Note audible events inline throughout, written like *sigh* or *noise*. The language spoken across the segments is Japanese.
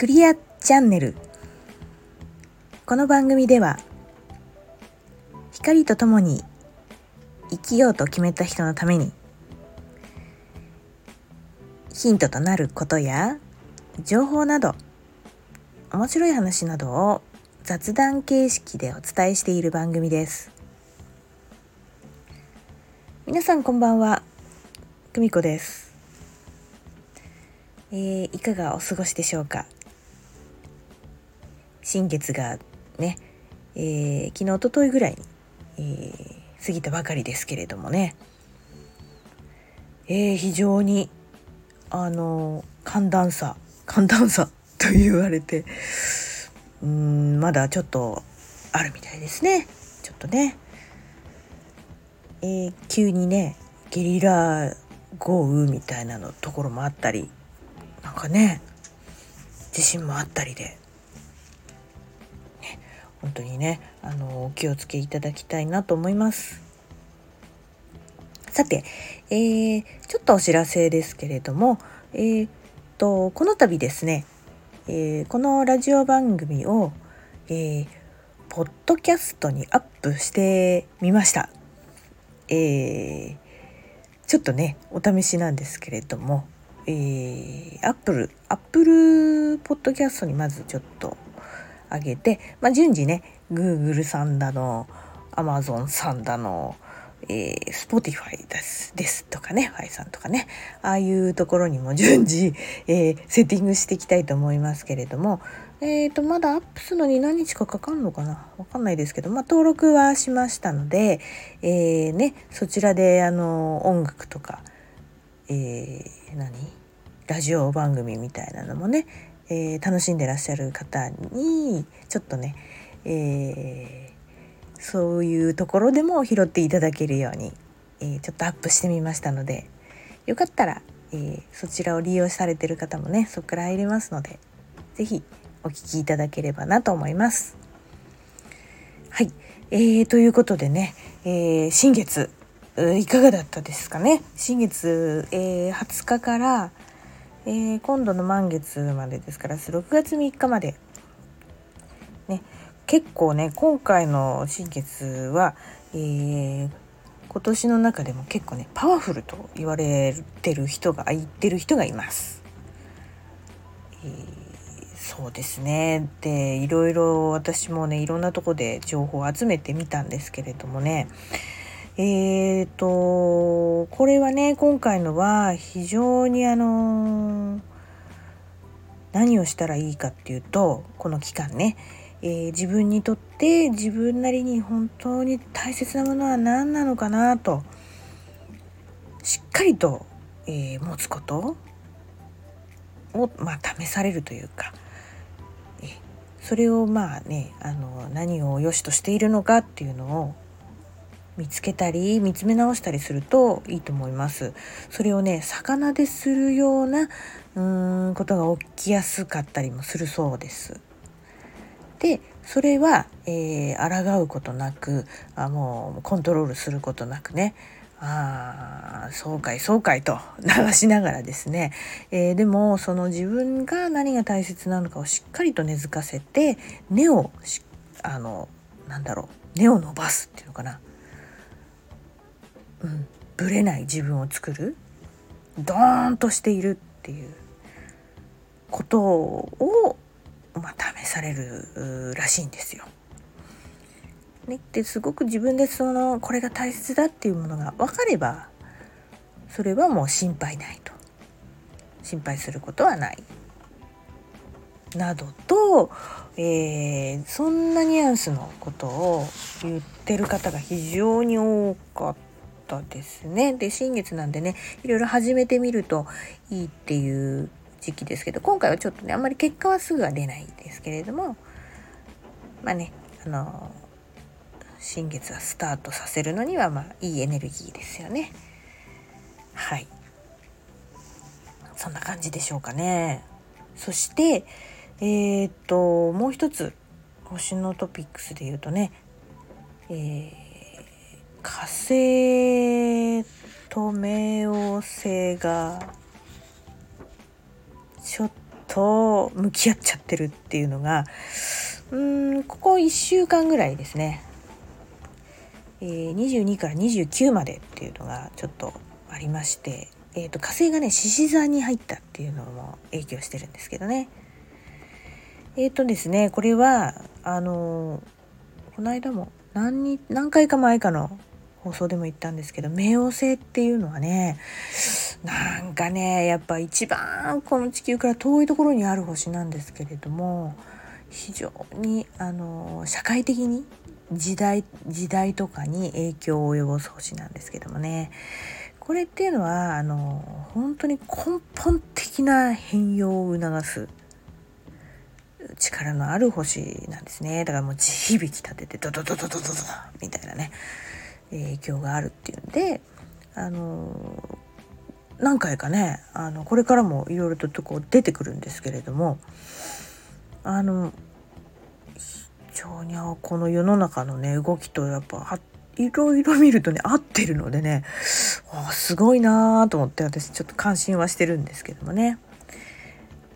クリアチャンネル。この番組では光とともに生きようと決めた人のためにヒントとなることや情報など面白い話などを雑談形式でお伝えしている番組です。皆さんこんばんは久美子です。えー、いかがお過ごしでしょうか？新月がね、えー、昨日おとといぐらいに、えー、過ぎたばかりですけれどもね、えー、非常にあの寒暖差寒暖差 *laughs* と言われてうんまだちょっとあるみたいですね。ちょっとね、えー、急にねゲリラ豪雨みたいなのところもあったりなんかね地震もあったりで、本当にねあのお気をつけいただきたいなと思います。さて、えー、ちょっとお知らせですけれども、えー、とこの度ですね、えー、このラジオ番組を、えー、ポッドキャストにアップしてみました。えー、ちょっとねお試しなんですけれども、えー、 Apple Apple Podcast にまずちょっと上げて、まあ、順次ね Google さんだの Amazon さんだのえー、Spotify ですですとかね、ファイさんとかね、ああいうところにも *laughs* 順次、えー、セッティングしていきたいと思いますけれども、えーと、まだアップするのに何日かかかるのかなわかんないですけど、まあ、登録はしましたので、えー、ね、そちらであの音楽とか、えー、何？ラジオ番組みたいなのもね、えー、楽しんでらっしゃる方にちょっとね、えーそういうところでも拾っていただけるように、えー、ちょっとアップしてみましたのでよかったら、え、そちらを利用されてる方もねそこから入れますので是非お聴きいただければなと思います。はい、えー、ということでね、え、新月いかがだったですかね？新月、え、20日から、えー、今度の満月までですから6月3日まで。ね結構ね今回の新月は、えー、今年の中でも結構ねパワフルと言われてる人が言ってる人がいます。えー、そうですね。でいろいろ私もねいろんなとこで情報を集めてみたんですけれどもね。えーとこれはね今回のは非常にあの何をしたらいいかっていうとこの期間ねえー、自分にとって自分なりに本当に大切なものは何なのかなとしっかりと、えー、持つことを、まあ、試されるというか、え、それをまあねあの何を良しとしているのかっていうのを見つけたり見つめ直したりするといいと思います。それをね魚でするようなうーんことが起きやすかったりもするそうです。でそれは、えー、抗うことなくあもうコントロールすることなくねああそうかいそうかいと *laughs* 流しながらですね、えー、でもその自分が何が大切なのかをしっかりと根付かせて根をあのなんだろう根を伸ばすっていうのかな、うん、ぶれない自分を作る。ドーンとしているっていうことをまあ、試されるらしいんですよ。ね、ですごく自分でそのこれが大切だっていうものが分かればそれはもう心配ないと。心配することはない。などと、えー、そんなニュアンスのことを言ってる方が非常に多かった。ですね。で新月なんでねいろいろ始めてみるといいっていう時期ですけど今回はちょっとねあんまり結果はすぐは出ないんですけれどもまあねあの新月はスタートさせるのにはまあいいエネルギーですよね。はい。そんな感じでしょうかね。そしてえー、っともう一つ星のトピックスで言うとね、えー、火星と冥王星がちょっと向き合っちゃってるっていうのがうーんここ1週間ぐらいですね、えー、22から29までっていうのがちょっとありまして、えーと、火星がね獅子座に入ったっていうのも影響してるんですけどね。えっ、ー、とですねこれはあのこの間も何に何回か前かの放送でも言ったんですけど冥王星っていうのはねなんかねやっぱ一番この地球から遠いところにある星なんですけれども非常にあの社会的に時代時代とかに影響を及ぼす星なんですけどもね。これっていうのはあの本当に根本的な変容を促す力のある星なんですね。だからもう地響き立ててドドドドドドドみたいなね。影響があるっていうんであの何回かねあのこれからもいろいろとこう出てくるんですけれどもあの非常にこの世の中のね動きとやっぱいろいろ見るとね合ってるのでねすごいなと思って私ちょっと感心はしてるんですけどもね。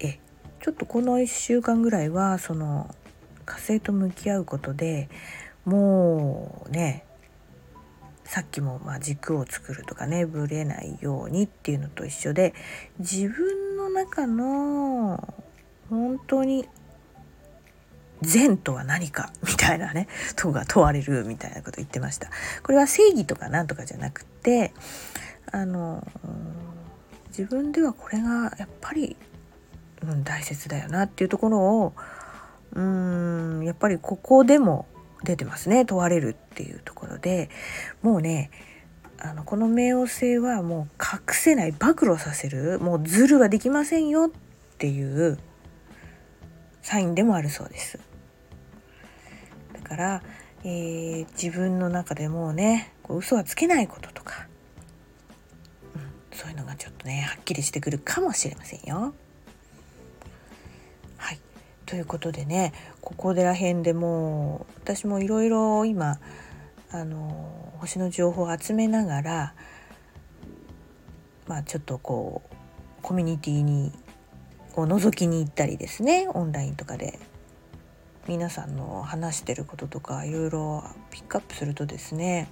えちょっとこの1週間ぐらいはその火星と向き合うことでもうねさっきもまあ軸を作るとかねぶれないようにっていうのと一緒で自分の中の本当に善とは何かみたいなねとが問われるみたいなこと言ってました。これは正義とかなんとかじゃなくてあの自分ではこれがやっぱり、うん、大切だよなっていうところをうんやっぱりここでも出てますね問われるっていうところでもうねあのこの冥王星はもう隠せない暴露させるもうズルはできませんよっていうサインでもあるそうです。だから、えー、自分の中でもうねこう嘘はつけないこととか、うん、そういうのがちょっとねはっきりしてくるかもしれませんよ。ということでねここでら辺でもう私もいろいろ今あの星の情報を集めながらまあちょっとこうコミュニティにを覗きに行ったりですねオンラインとかで。皆さんの話してることとかいろいろピックアップするとですね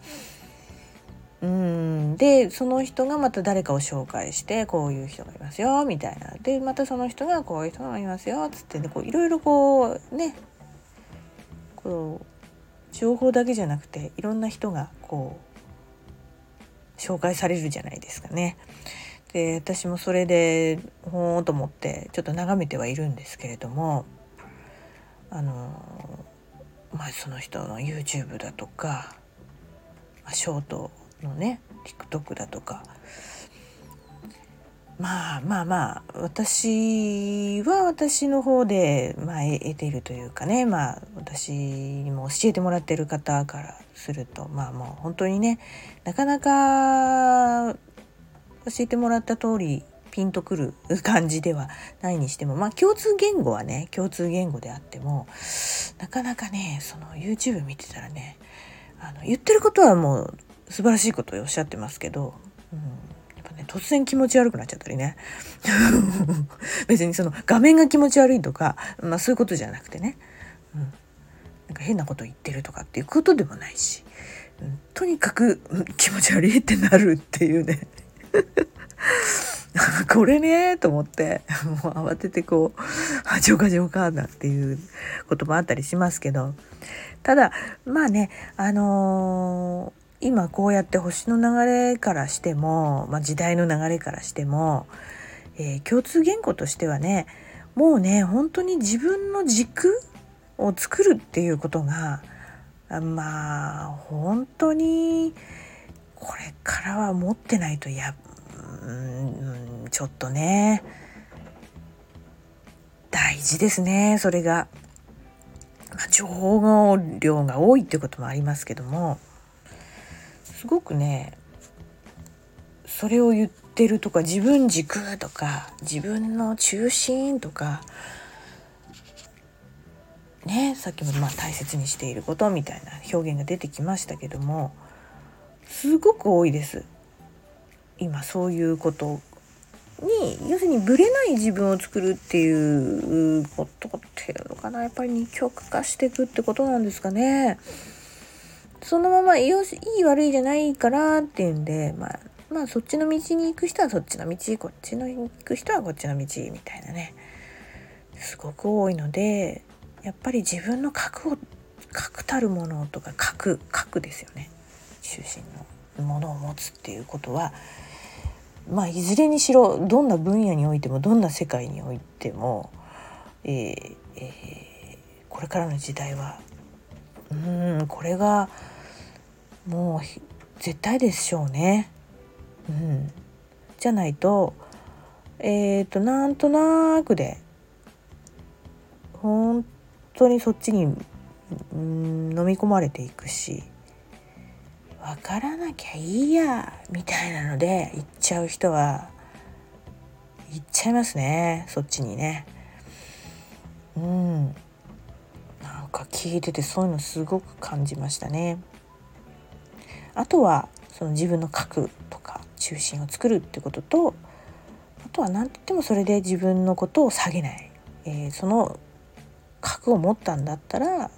うん。でその人がまた誰かを紹介してこういう人がいますよみたいな。でまたその人がこういう人がいますよっつってねいろいろこうね。こう情報だけじゃなくていろんな人がこう紹介されるじゃないですかね。で私もそれでほーんと思ってちょっと眺めてはいるんですけれどもあのまあその人の YouTube だとか、まあ、ショートのね TikTok だとか。まあまあまあ私は私の方で、まあ、得ているというかねまあ私にも教えてもらってる方からするとまあもう本当にねなかなか教えてもらった通りピンとくる感じではないにしてもまあ共通言語はね共通言語であってもなかなかねその YouTube 見てたらねあの言ってることはもう素晴らしいことをおっしゃってますけど、うん、やっぱね突然気持ち悪くなっちゃったりね。*laughs* 別にその画面が気持ち悪いとか、まあ、そういうことじゃなくてね、うん、なんか変なこと言ってるとかっていうことでもないし、うん、とにかく気持ち悪いってなるっていうね。*laughs* これねと思ってもう慌ててこう「ジョカジョカ」だっていうこともあったりしますけど。ただまあねあのー、今こうやって星の流れからしても、まあ、時代の流れからしても、えー、共通言語としてはねもうね本当に自分の軸を作るっていうことがまあ本当にこれからは持ってないとやうんちょっとね大事ですねそれが。まあ、情報量が多いっていうこともありますけどもすごくねそれを言ってるとか自分軸とか自分の中心とかねさっきもまあ大切にしていることみたいな表現が出てきましたけどもすごく多いです今そういうことに要するにブレない自分を作るっていうことっていうのかなやっぱり二極化していくってことなんですかね。そのままよしいい悪いじゃないからっていうんでまあまあそっちの道に行く人はそっちの道こっちの行く人はこっちの道みたいなね。すごく多いのでやっぱり自分の核を核たるものとか核核ですよね。中心のものを持つっていうことはまあいずれにしろどんな分野においてもどんな世界においても、えーえー、これからの時代はうんこれがもう絶対でしょうね。うん、じゃないとえっ、ー、となんとなくで本当にそっちに、うん、飲み込まれていくし分からなきゃいいやみたいなので行っちゃう人は行っちゃいますねそっちにね。うんなんか聞いててそういうのすごく感じましたね。あとはその自分の核とか中心を作るってこととあとは何て言ってもそれで自分のことを下げない、えー、その核を持ったんだったら、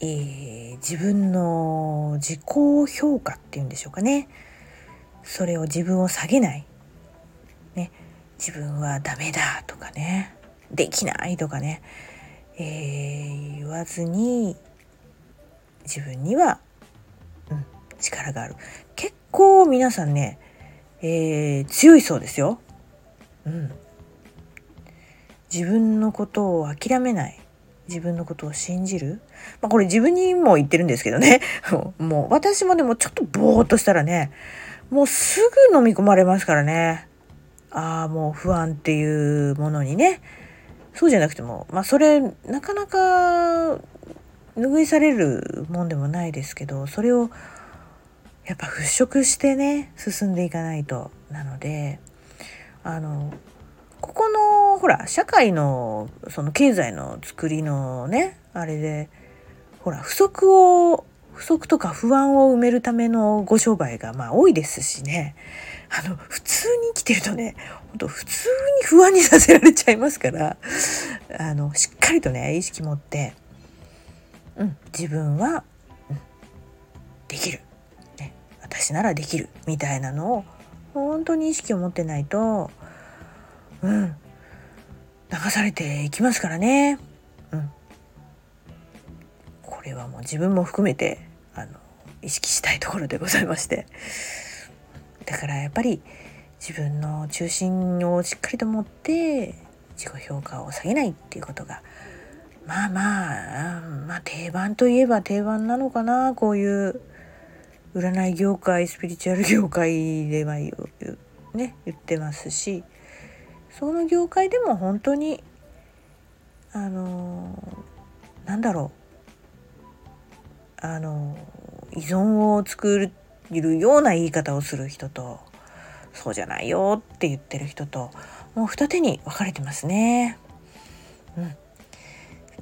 えー、自分の自己評価っていうんでしょうかね。それを自分を下げない、ね、自分はダメだとかね。できないとかね、えー、言わずに自分には力がある。結構皆さんね、えー、強いそうですよ。うん、自分のことを諦めない。自分のことを信じる、まあ、これ自分にも言ってるんですけどね。*laughs* もう私もでもちょっとぼーっとしたらねもうすぐ飲み込まれますからね。ああもう不安っていうものにね。そうじゃなくてもまあそれなかなか拭いされるもんでもないですけどそれをやっぱ払拭してね進んでいかないと。なのであのここのほら社会のその経済の作りのねあれでほら不足を不足とか不安を埋めるためのご商売がまあ多いですしね。あの普通に生きてるとね本当普通に不安にさせられちゃいますからあのしっかりとね意識持って、うん、自分は、うん、できる。私ならできるみたいなのを本当に意識を持ってないとうん。流されていきますからね。うん、これはもう自分も含めてあの意識したいところでございまして。だからやっぱり自分の中心をしっかりと持って自己評価を下げないっていうことがまあまあまあ定番といえば定番なのかなこういう占い業界スピリチュアル業界ではね言ってますしその業界でも本当にあのなんだろうあの依存を作るような言い方をする人とそうじゃないよって言ってる人ともう二手に分かれてますね。うん、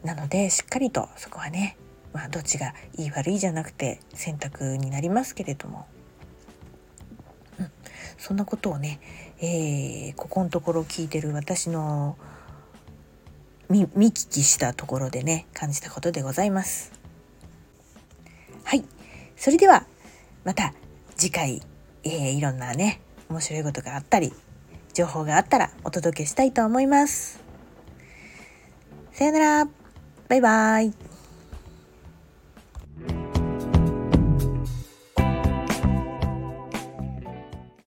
なのでしっかりとそこはねまあ、どっちがいい悪いじゃなくて選択になりますけれども、うん、そんなことをね、えー、ここのところ聞いてる私の見聞きしたところでね感じたことでございます。はい。それではまた次回、えー、いろんなね面白いことがあったり情報があったらお届けしたいと思います。さよなら。バイバイ。